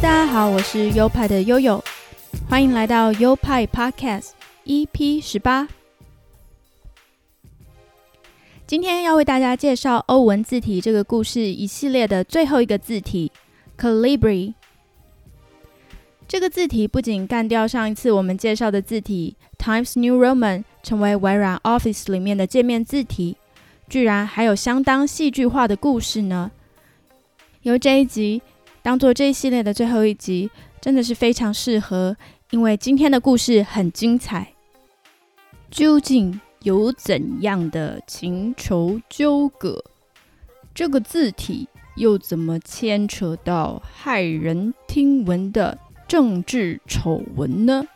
大家好，我是优派的悠悠，欢迎来到优派 Podcast EP 十八。今天要为大家介绍欧文字体这个故事一系列的最后一个字体 Calibri。这个字体不仅干掉上一次我们介绍的字体 Times New Roman，成为微软 Office 里面的界面字体，居然还有相当戏剧化的故事呢。由这一集。当做这一系列的最后一集，真的是非常适合，因为今天的故事很精彩。究竟有怎样的情仇纠葛？这个字体又怎么牵扯到骇人听闻的政治丑闻呢？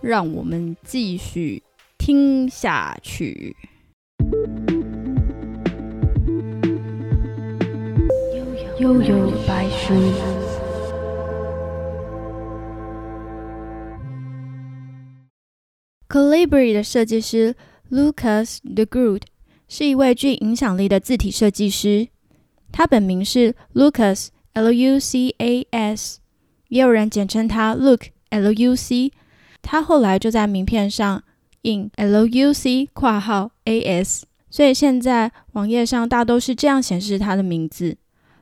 让我们继续听下去。悠悠白书。Calibri 的设计师 Lucas De Groot 是一位具影响力的字体设计师。他本名是 Lucas L U C A S，也有人简称他 Luc L U C。他后来就在名片上印 L U C 括号 A S，所以现在网页上大都是这样显示他的名字。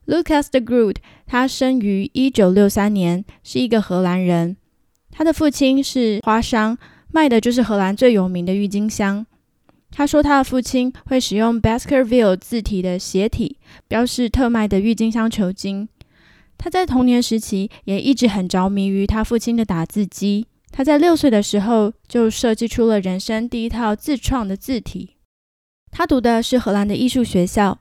Lucas de Groot，他生于一九六三年，是一个荷兰人。他的父亲是花商，卖的就是荷兰最有名的郁金香。他说，他的父亲会使用 Baskerville 字体的斜体，标示特卖的郁金香球茎。他在童年时期也一直很着迷于他父亲的打字机。他在六岁的时候就设计出了人生第一套自创的字体。他读的是荷兰的艺术学校。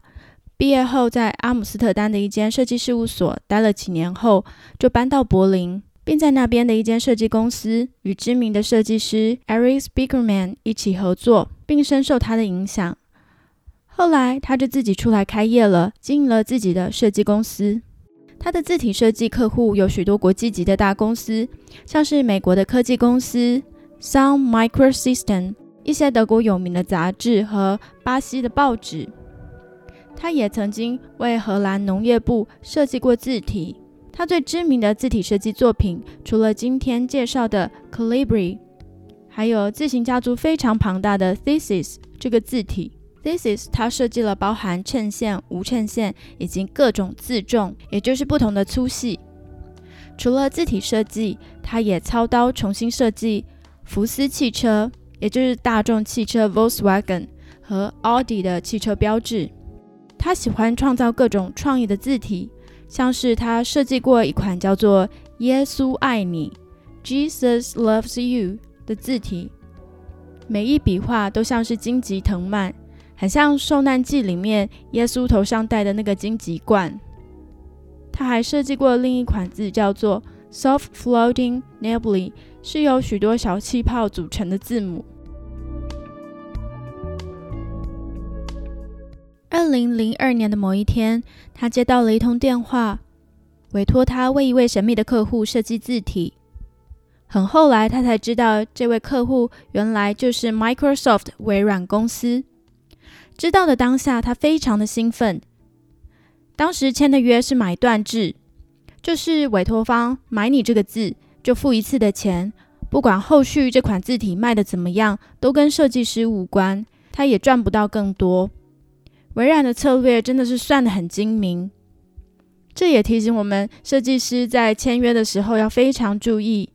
毕业后，在阿姆斯特丹的一间设计事务所待了几年后，就搬到柏林，并在那边的一间设计公司与知名的设计师 Eric Spiekerman 一起合作，并深受他的影响。后来，他就自己出来开业了，经营了自己的设计公司。他的字体设计客户有许多国际级的大公司，像是美国的科技公司 Sun Microsystem，一些德国有名的杂志和巴西的报纸。他也曾经为荷兰农业部设计过字体。他最知名的字体设计作品，除了今天介绍的 Calibri，还有字形家族非常庞大的 Thesis 这个字体。Thesis 他设计了包含衬线、无衬线以及各种字重，也就是不同的粗细。除了字体设计，他也操刀重新设计福斯汽车，也就是大众汽车 Volkswagen 和 Audi 的汽车标志。他喜欢创造各种创意的字体，像是他设计过一款叫做“耶稣爱你 ”（Jesus loves you） 的字体，每一笔画都像是荆棘藤蔓，很像《受难记》里面耶稣头上戴的那个荆棘冠。他还设计过另一款字，叫做 “Soft Floating Nebula”，是由许多小气泡组成的字母。二零零二年的某一天，他接到了一通电话，委托他为一位神秘的客户设计字体。很后来，他才知道这位客户原来就是 Microsoft 微软公司。知道的当下，他非常的兴奋。当时签的约是买断制，就是委托方买你这个字，就付一次的钱，不管后续这款字体卖的怎么样，都跟设计师无关，他也赚不到更多。微软的策略真的是算得很精明，这也提醒我们设计师在签约的时候要非常注意，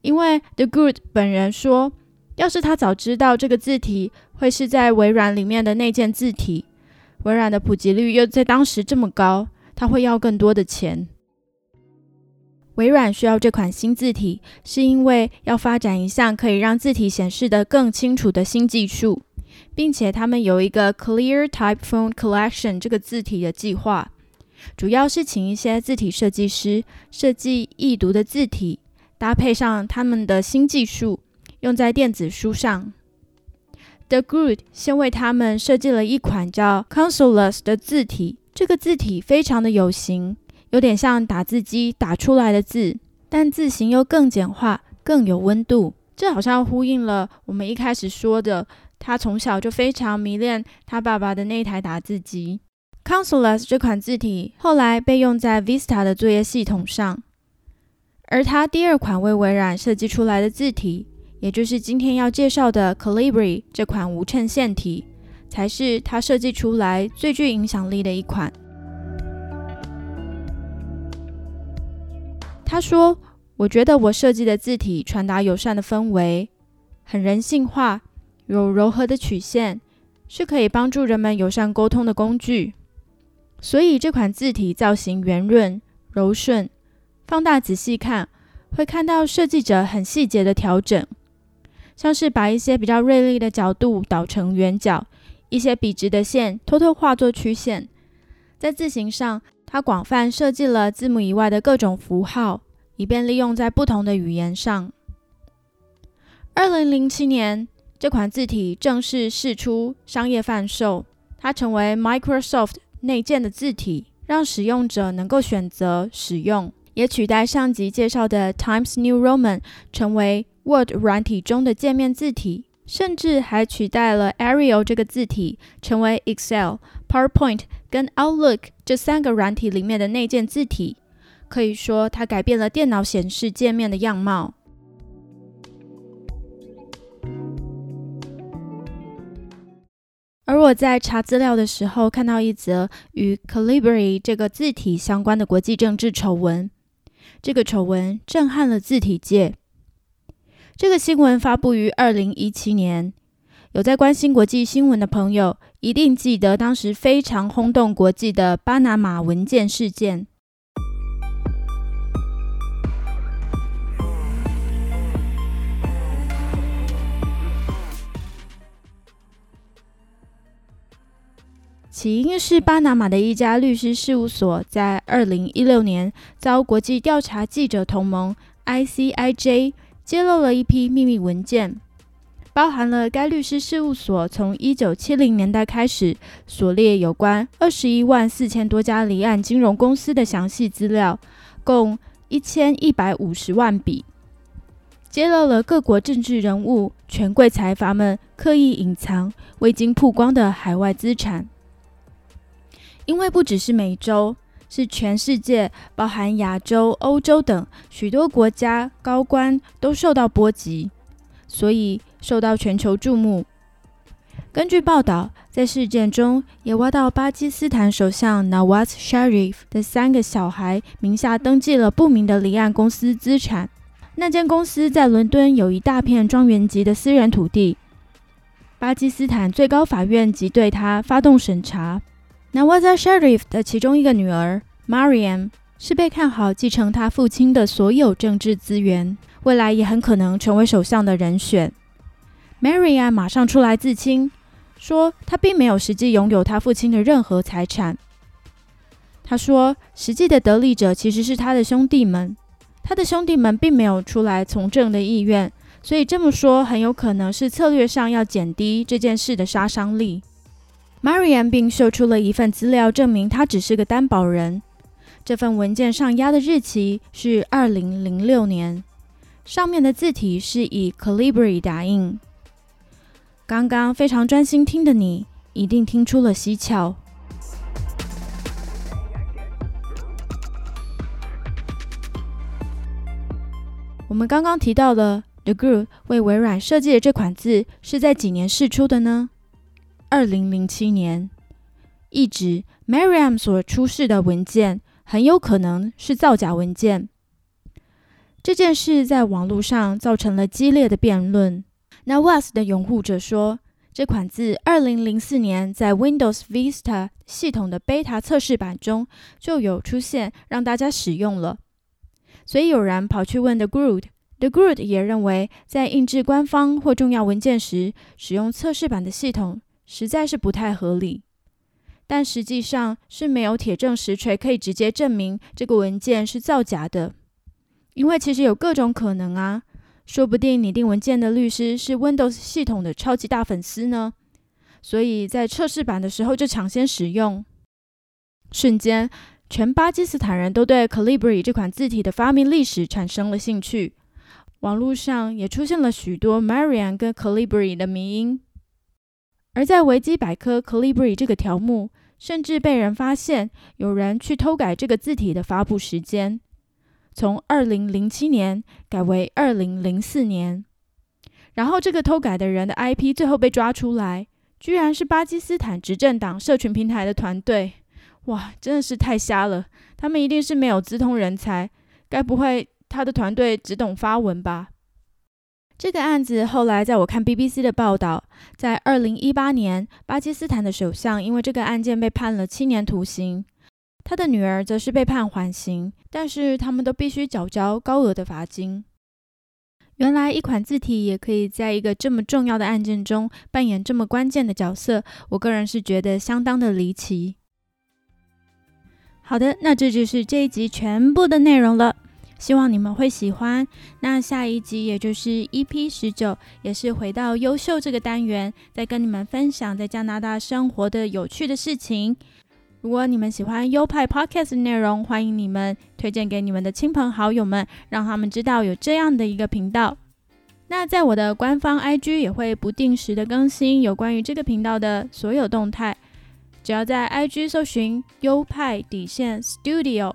因为 The Good 本人说，要是他早知道这个字体会是在微软里面的那件字体，微软的普及率又在当时这么高，他会要更多的钱。微软需要这款新字体，是因为要发展一项可以让字体显示得更清楚的新技术。并且他们有一个 Clear Type Font Collection 这个字体的计划，主要是请一些字体设计师设计易读的字体，搭配上他们的新技术，用在电子书上。The Good 先为他们设计了一款叫 Consoles 的字体，这个字体非常的有型，有点像打字机打出来的字，但字形又更简化，更有温度。这好像呼应了我们一开始说的。他从小就非常迷恋他爸爸的那台打字机。Consoles 这款字体后来被用在 Vista 的作业系统上。而他第二款为微软设计出来的字体，也就是今天要介绍的 Calibri 这款无衬线体，才是他设计出来最具影响力的一款。他说：“我觉得我设计的字体传达友善的氛围，很人性化，有柔和的曲线，是可以帮助人们友善沟通的工具。所以这款字体造型圆润、柔顺。放大仔细看，会看到设计者很细节的调整，像是把一些比较锐利的角度导成圆角，一些笔直的线偷偷化作曲线。在字形上。”它广泛设计了字母以外的各种符号，以便利用在不同的语言上。二零零七年，这款字体正式释出商业贩售，它成为 Microsoft 内建的字体，让使用者能够选择使用，也取代上集介绍的 Times New Roman，成为 Word 软体中的界面字体。甚至还取代了 Arial 这个字体，成为 Excel、PowerPoint 跟 Outlook 这三个软体里面的内建字体。可以说，它改变了电脑显示界面的样貌。我在查资料的时候，看到一则与 Calibri 这个字体相关的国际政治丑闻。这个丑闻震撼了字体界。这个新闻发布于二零一七年，有在关心国际新闻的朋友一定记得当时非常轰动国际的巴拿马文件事件。起因是巴拿马的一家律师事务所在二零一六年遭国际调查记者同盟 （ICIJ）。揭露了一批秘密文件，包含了该律师事务所从一九七零年代开始所列有关二十一万四千多家离岸金融公司的详细资料，共一千一百五十万笔。揭露了各国政治人物、权贵财阀们刻意隐藏、未经曝光的海外资产，因为不只是美洲。是全世界，包含亚洲、欧洲等许多国家高官都受到波及，所以受到全球注目。根据报道，在事件中也挖到巴基斯坦首相 Nawaz Sharif 的三个小孩名下登记了不明的离岸公司资产。那间公司在伦敦有一大片庄园级的私人土地。巴基斯坦最高法院即对他发动审查。Nawaz Sharif 的其中一个女儿 Mariam 是被看好继承他父亲的所有政治资源，未来也很可能成为首相的人选。Mariam 马上出来自清，说他并没有实际拥有他父亲的任何财产。他说，实际的得利者其实是他的兄弟们，他的兄弟们并没有出来从政的意愿，所以这么说很有可能是策略上要减低这件事的杀伤力。Marian 并秀出了一份资料，证明他只是个担保人。这份文件上压的日期是二零零六年，上面的字体是以 Calibri 打印。刚刚非常专心听的你，一定听出了蹊跷。我们刚刚提到了 The Group 为微软设计的这款字，是在几年试出的呢？二零零七年，一直 Mariam 所出示的文件很有可能是造假文件。这件事在网络上造成了激烈的辩论。那 Was 的拥护者说，这款字二零零四年在 Windows Vista 系统的 Beta 测试版中就有出现，让大家使用了。所以有人跑去问 The Groot，The Groot 也认为，在印制官方或重要文件时，使用测试版的系统。实在是不太合理，但实际上是没有铁证实锤可以直接证明这个文件是造假的，因为其实有各种可能啊，说不定拟定文件的律师是 Windows 系统的超级大粉丝呢，所以在测试版的时候就抢先使用，瞬间全巴基斯坦人都对 Calibri 这款字体的发明历史产生了兴趣，网络上也出现了许多 Marian 跟 Calibri 的迷音。而在维基百科 Calibri 这个条目，甚至被人发现有人去偷改这个字体的发布时间，从二零零七年改为二零零四年。然后这个偷改的人的 IP 最后被抓出来，居然是巴基斯坦执政党社群平台的团队。哇，真的是太瞎了！他们一定是没有资通人才，该不会他的团队只懂发文吧？这个案子后来在我看 BBC 的报道，在二零一八年，巴基斯坦的首相因为这个案件被判了七年徒刑，他的女儿则是被判缓刑，但是他们都必须缴交高额的罚金。原来一款字体也可以在一个这么重要的案件中扮演这么关键的角色，我个人是觉得相当的离奇。好的，那这就是这一集全部的内容了，希望你们会喜欢。那下一集也就是 EP 十九，也是回到优秀这个单元，再跟你们分享在加拿大生活的有趣的事情。如果你们喜欢优派 Podcast 内容，欢迎你们推荐给你们的亲朋好友们，让他们知道有这样的一个频道。那在我的官方 IG 也会不定时的更新有关于这个频道的所有动态。只要在 IG 搜寻优派底线 Studio，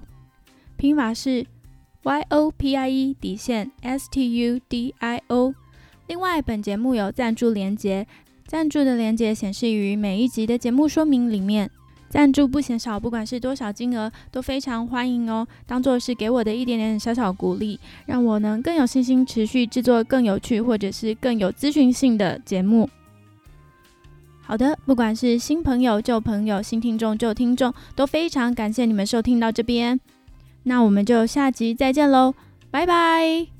拼法是 Y O P I E 底线 S T U D I O。另外，本节目有赞助连接，赞助的连接显示于每一集的节目说明里面。赞助不嫌少，不管是多少金额都非常欢迎哦，当做是给我的一点点小小鼓励，让我能更有信心持续制作更有趣或者是更有咨询性的节目。好的，不管是新朋友、旧朋友、新听众、旧听众，都非常感谢你们收听到这边。那我们就下集再见喽，拜拜。